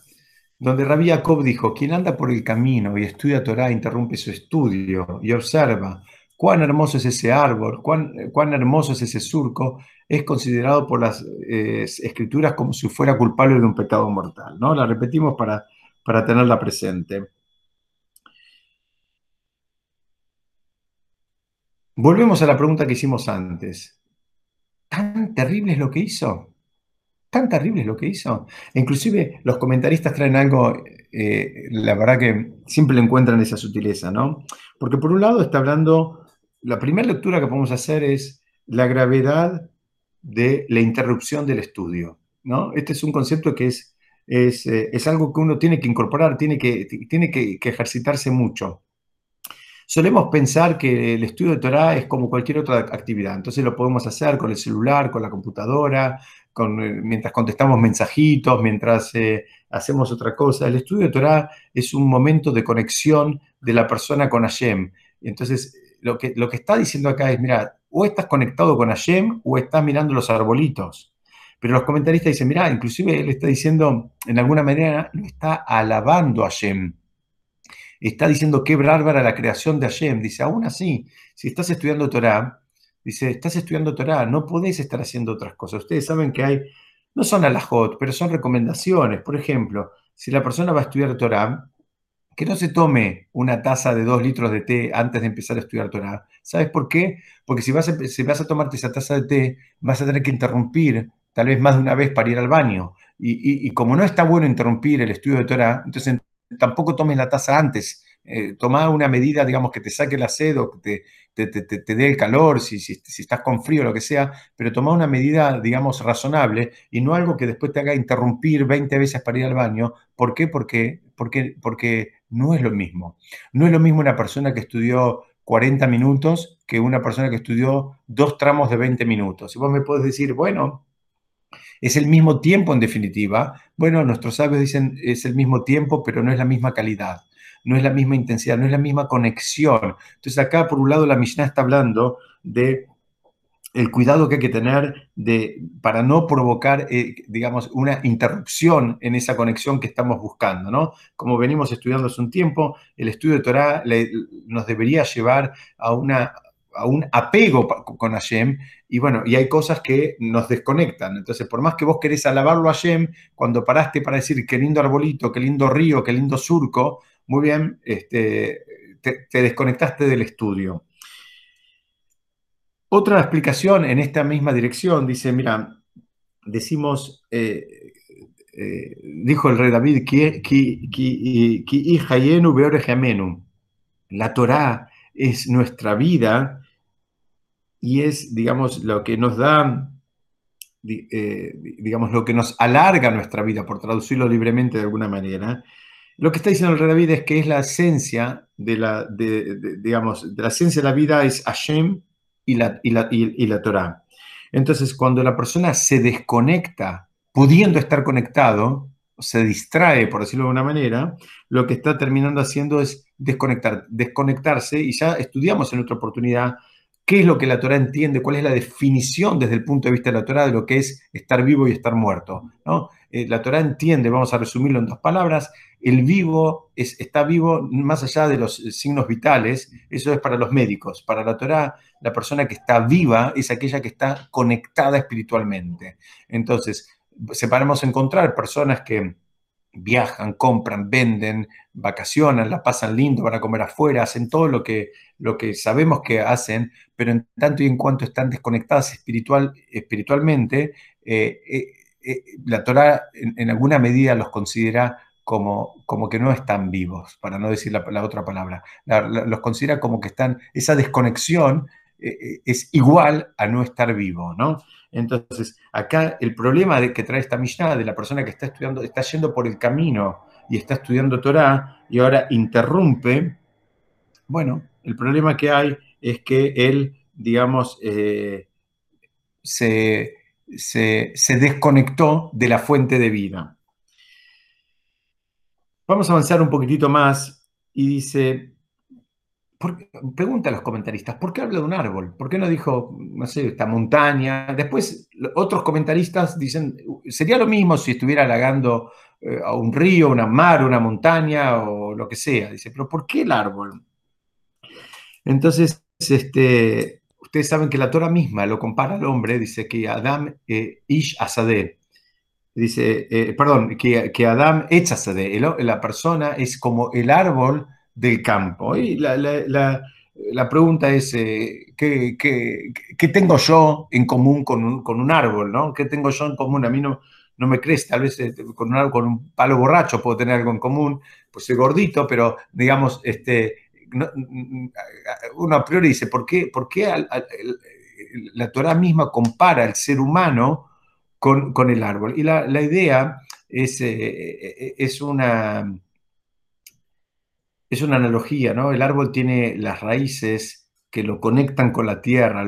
donde Rabbi Jacob dijo, quien anda por el camino y estudia Torah interrumpe su estudio y observa cuán hermoso es ese árbol, cuán, cuán hermoso es ese surco, es considerado por las eh, escrituras como si fuera culpable de un pecado mortal. ¿no? La repetimos para, para tenerla presente. Volvemos a la pregunta que hicimos antes. ¿Tan terrible es lo que hizo? ¿Tan terrible es lo que hizo? Inclusive los comentaristas traen algo, eh, la verdad que siempre le encuentran esa sutileza, ¿no? Porque por un lado está hablando, la primera lectura que podemos hacer es la gravedad de la interrupción del estudio, ¿no? Este es un concepto que es, es, eh, algo que uno tiene que incorporar, tiene que, tiene que ejercitarse mucho. Solemos pensar que el estudio de Torah es como cualquier otra actividad, entonces lo podemos hacer con el celular, con la computadora, eh, mientras contestamos mensajitos, mientras eh, hacemos otra cosa. El estudio de Torah es un momento de conexión de la persona con Hashem. Entonces, lo que, lo que está diciendo acá es, mira, o estás conectado con Hashem o estás mirando los arbolitos. Pero los comentaristas dicen, mira, inclusive él está diciendo, en alguna manera, está alabando a Hashem está diciendo qué bárbara la creación de Hashem. Dice, aún así, si estás estudiando Torah, dice, estás estudiando Torah, no podés estar haciendo otras cosas. Ustedes saben que hay, no son alajot, pero son recomendaciones. Por ejemplo, si la persona va a estudiar Torah, que no se tome una taza de dos litros de té antes de empezar a estudiar Torah. ¿Sabes por qué? Porque si vas, a, tomarte esa taza de té, vas a tener que interrumpir tal vez más de una vez para ir al baño. Y, y como no está bueno interrumpir el estudio de Torah, entonces tampoco tomes la taza antes. Eh, toma una medida, digamos, que te saque la sed o que te, te, dé el calor, si, si, estás con frío lo que sea, pero toma una medida, digamos, razonable y no algo que después te haga interrumpir 20 veces para ir al baño. ¿Por qué? Porque, porque, porque no es lo mismo. No es lo mismo una persona que estudió 40 minutos que una persona que estudió dos tramos de 20 minutos. Y vos me puedes decir, bueno, es el mismo tiempo en definitiva. Bueno, nuestros sabios dicen es el mismo tiempo, pero no es la misma calidad, no es la misma intensidad, no es la misma conexión. Entonces acá por un lado la Mishnah está hablando de el cuidado que hay que tener de, para no provocar, eh, digamos, una interrupción en esa conexión que estamos buscando, ¿no? Como venimos estudiando hace un tiempo, el estudio de Torah nos debería llevar a una a un apego con Hashem, y bueno, y hay cosas que nos desconectan. Entonces, por más que vos querés alabarlo a Hashem, cuando paraste para decir qué lindo arbolito, qué lindo río, qué lindo surco, muy bien, este, te, desconectaste del estudio. Otra explicación en esta misma dirección dice, mira, decimos, eh, eh, dijo el rey David, la Torah es nuestra vida y es, digamos, lo que nos da, eh, digamos, lo que nos alarga nuestra vida, por traducirlo libremente de alguna manera. Lo que está diciendo el rey David es que es la esencia de la, digamos, la esencia de la vida es Hashem y la, y la, y la Torah. Entonces, cuando la persona se desconecta, pudiendo estar conectado, se distrae, por decirlo de alguna manera, lo que está terminando haciendo es desconectar, desconectarse, y ya estudiamos en otra oportunidad qué es lo que la Torah entiende, cuál es la definición desde el punto de vista de la Torah de lo que es estar vivo y estar muerto. Eh, la Torah entiende, vamos a resumirlo en dos palabras, el vivo es, está vivo más allá de los signos vitales, eso es para los médicos. Para la Torah, la persona que está viva es aquella que está conectada espiritualmente. Entonces, separamos encontrar personas que viajan, compran, venden, vacacionan, la pasan lindo, van a comer afuera, hacen todo lo que, lo que sabemos que hacen, pero en tanto y en cuanto están desconectadas espiritual, espiritualmente, eh, eh, eh, la Torah en, alguna medida los considera como, como que no están vivos, para no decir la, otra palabra. los considera como que están, esa desconexión es igual a no estar vivo, ¿no? Entonces, acá el problema de que trae esta Mishnah de la persona que está estudiando, está yendo por el camino y está estudiando Torah y ahora interrumpe, bueno, el problema que hay es que él, digamos, eh, se, se desconectó de la fuente de vida. Vamos a avanzar un poquitito más y dice, pregunta a los comentaristas, ¿por qué habla de un árbol? ¿Por qué no dijo, no sé, esta montaña? Después, otros comentaristas dicen, sería lo mismo si estuviera halagando eh, a un río, una mar, una montaña o lo que sea. Dice, pero ¿por qué el árbol? Entonces, este, ustedes saben que la Torah misma lo compara al hombre, dice que Adam eh, ish asadeh. Dice, eh, perdón, que, que Adam echa asadeh. La persona es como el árbol del campo. Y la, pregunta es, eh, ¿qué, tengo yo en común con un, árbol? ¿no? ¿Qué tengo yo en común? A mí no, no me crees, tal vez eh, con un, con un palo borracho puedo tener algo en común, pues soy gordito, pero digamos, este, uno a priori dice, ¿por qué, por la Torah misma compara al ser humano con, el árbol? Y la, idea es, eh, es una es una analogía, ¿no? El árbol tiene las raíces que lo conectan con la tierra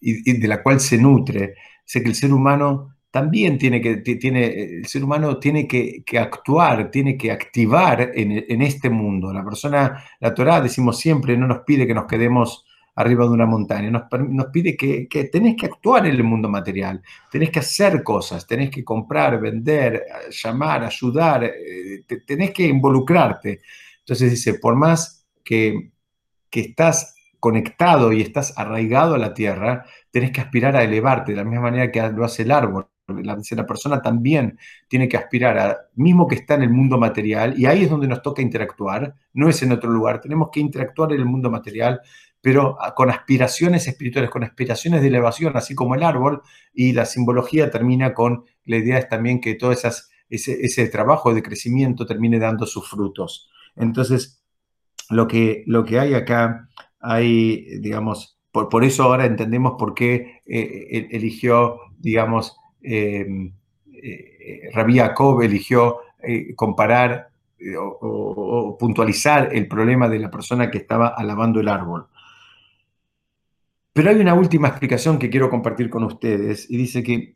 y, de la cual se nutre. Sé que el ser humano también tiene que, tiene, el ser humano tiene que, actuar, tiene que activar en, en, este mundo. La persona, la Torah, decimos siempre, no nos pide que nos quedemos arriba de una montaña. Nos, pide que, tenés que actuar en el mundo material, tenés que hacer cosas, tenés que comprar, vender, llamar, ayudar, eh, tenés que involucrarte. Entonces dice, por más que, que estás conectado y estás arraigado a la tierra, tenés que aspirar a elevarte de la misma manera que lo hace el árbol. La, la persona también tiene que aspirar a, mismo que está en el mundo material, y ahí es donde nos toca interactuar, no es en otro lugar, tenemos que interactuar en el mundo material, pero ah, con aspiraciones espirituales, con aspiraciones de elevación, así como el árbol, y la simbología termina con la idea es también que todo esas, ese, trabajo de crecimiento termine dando sus frutos. Entonces, lo que, lo que hay acá, hay, digamos, por, eso ahora entendemos por qué eh, eligió, digamos, eh, eh, Rabí Jacob eligió eh, comparar o, puntualizar el problema de la persona que estaba alabando el árbol. Pero hay una última explicación que quiero compartir con ustedes y dice que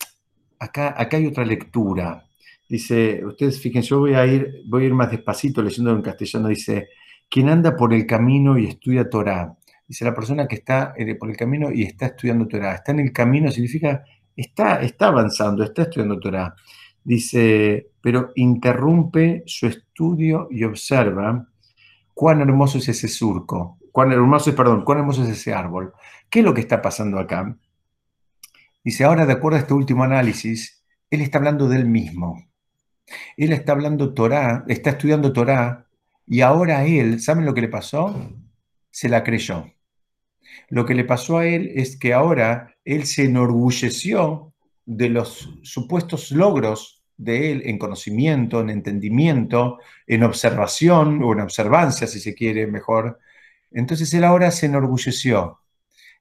acá, acá hay otra lectura. Dice, ustedes fíjense, yo voy a ir, voy a ir más despacito leyendo en castellano. Dice, quien anda por el camino y estudia Torah. Dice, la persona que está eh, por el camino y está estudiando Torah. Está en el camino significa, está, está avanzando, está estudiando Torah. Dice, pero interrumpe su estudio y observa cuán hermoso es ese surco, cuán hermoso es, perdón, cuán hermoso es ese árbol. ¿Qué es lo que está pasando acá? Dice, ahora de acuerdo a este último análisis, él está hablando de él mismo. Él está hablando Torah, está estudiando Torah Y ahora él, ¿saben lo que le pasó? Se la creyó. Lo que le pasó a él es que ahora él se enorgulleció de los supuestos logros de él en conocimiento, en entendimiento, en observación o en observancia, si se quiere mejor. Entonces él ahora se enorgulleció.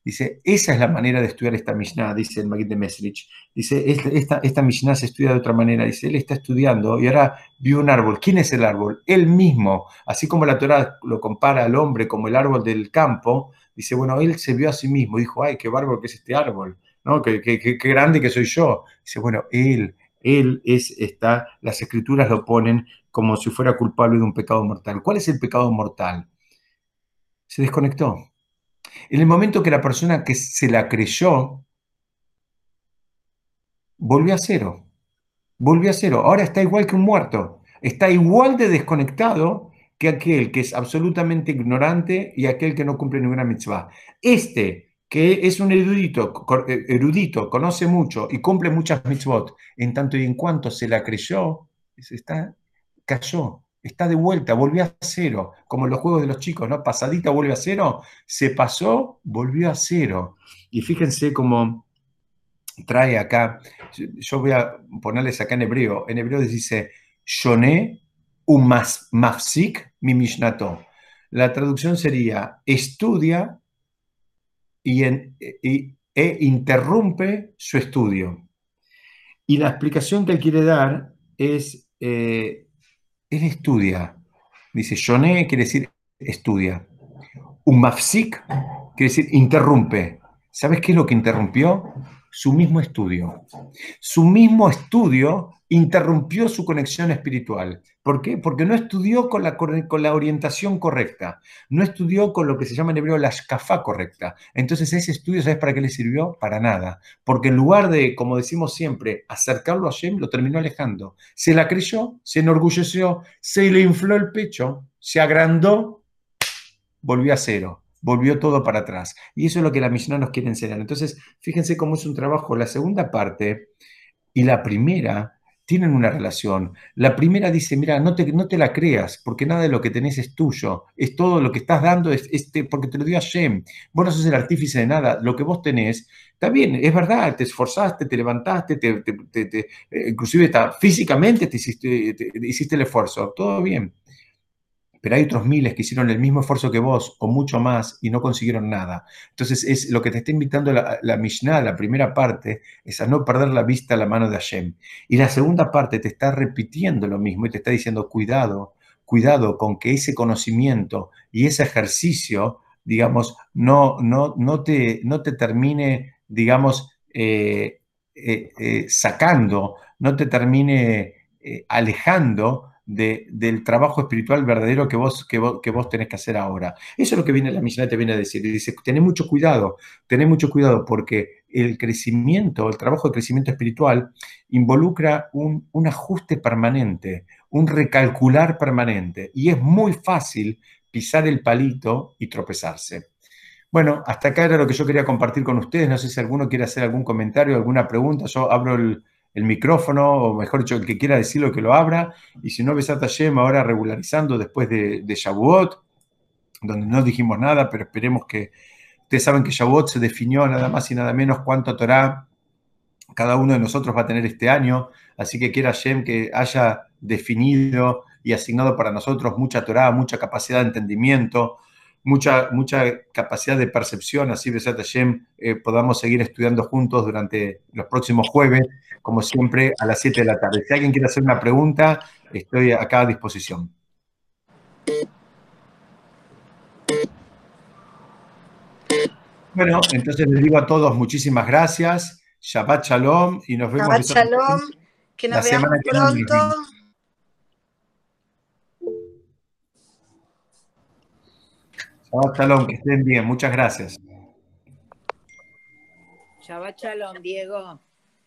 Dice, esa es la manera de estudiar esta Mishnah, dice el Magid de Mesrich. Dice, esta, esta, Mishnah se estudia de otra manera. Dice, él está estudiando y ahora vio un árbol. ¿Quién es el árbol? Él mismo. Así como la Torah lo compara al hombre como el árbol del campo, dice, bueno, él se vio a sí mismo. Dijo, ay, qué bárbaro que es este árbol. ¿no? Qué, qué, qué, grande que soy yo. Dice, bueno, él, él es, está, las escrituras lo ponen como si fuera culpable de un pecado mortal. ¿Cuál es el pecado mortal? Se desconectó en el momento que la persona que se la creyó volvió a cero, volvió a cero. Ahora está igual que un muerto, está igual de desconectado que aquel que es absolutamente ignorante y aquel que no cumple ninguna mitzvah. Este que es un erudito, eh, erudito, conoce mucho y cumple muchas mitzvot, en tanto y en cuanto se la creyó, está, cayó, está de vuelta, volvió a cero, como en los juegos de los chicos, ¿no? Pasadita vuelve a cero, se pasó, volvió a cero. Y fíjense cómo trae acá, yo voy a ponerles acá en hebreo, en hebreo dice, Shoné mafsik mi mishnato. La traducción sería, estudia y, e interrumpe su estudio. Y la explicación que él quiere dar es... Eh, él estudia. Dice, Shoné quiere decir estudia. Un mafsik quiere decir interrumpe. ¿Sabes qué es lo que interrumpió? Su mismo estudio. Su mismo estudio interrumpió su conexión espiritual. ¿Por qué? Porque no estudió con la, con la orientación correcta, no estudió con lo que se llama en hebreo la shkafá correcta. Entonces ese estudio, ¿sabes para qué le sirvió? Para nada. Porque en lugar de, como decimos siempre, acercarlo a Shem, lo terminó alejando. Se la creyó, se enorgulleció, se le infló el pecho, se agrandó, volvió a cero volvió todo para atrás. Y eso es lo que la misión nos quiere enseñar. Entonces, fíjense cómo es un trabajo. La segunda parte y la primera tienen una relación. La primera dice, mira, no te, no te la creas, porque nada de lo que tenés es tuyo. Es todo lo que estás dando, es, este, porque te lo dio Hashem. Vos no sos el artífice de nada. Lo que vos tenés, está bien, es verdad, te esforzaste, te levantaste, te, eh, inclusive está, físicamente te hiciste, hiciste el esfuerzo. Todo bien pero hay otros miles que hicieron el mismo esfuerzo que vos o mucho más y no consiguieron nada. Entonces, es lo que te está invitando la, la Mishnah, la primera parte, es a no perder la vista a la mano de Hashem. Y la segunda parte te está repitiendo lo mismo y te está diciendo, cuidado, cuidado con que ese conocimiento y ese ejercicio, digamos, no, no, no, te, no te termine, digamos, eh, eh, eh, sacando, no te termine alejando del trabajo espiritual verdadero que vos, que, vos, que vos tenés que hacer ahora. Eso es lo que viene la misión te viene a decir. Dice, tenés mucho cuidado, tenés mucho cuidado porque el crecimiento, el trabajo de crecimiento espiritual involucra un, un ajuste permanente, un recalcular permanente. Y es muy fácil pisar el palito y tropezarse. Bueno, hasta acá era lo que yo quería compartir con ustedes. No sé si alguno quiere hacer algún comentario, alguna pregunta. Yo abro el, el micrófono, o mejor dicho, el que quiera decirlo que lo abra, y si no, Besat Hashem ahora regularizando después de, de donde no dijimos nada, pero esperemos que, ustedes saben que Shavuot se definió nada más y nada menos cuánto Torah cada uno de nosotros va a tener este año, así que quiera Hashem que haya definido y asignado para nosotros mucha Torah, mucha capacidad de entendimiento, mucha, mucha capacidad de percepción, así Besat Hashem eh, podamos seguir estudiando juntos durante los próximos jueves, como siempre, a las 7 de la tarde. Si alguien quiere hacer una pregunta, estoy acá a disposición. Bueno, entonces les digo a todos muchísimas gracias. Shabbat Shalom y nos vemos. Shabbat Shalom, que nos veamos pronto. Shabbat Shalom, que estén bien. Muchas gracias. Shabbat Shalom, Diego.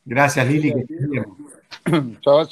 Gracias, Lili, que estén bien.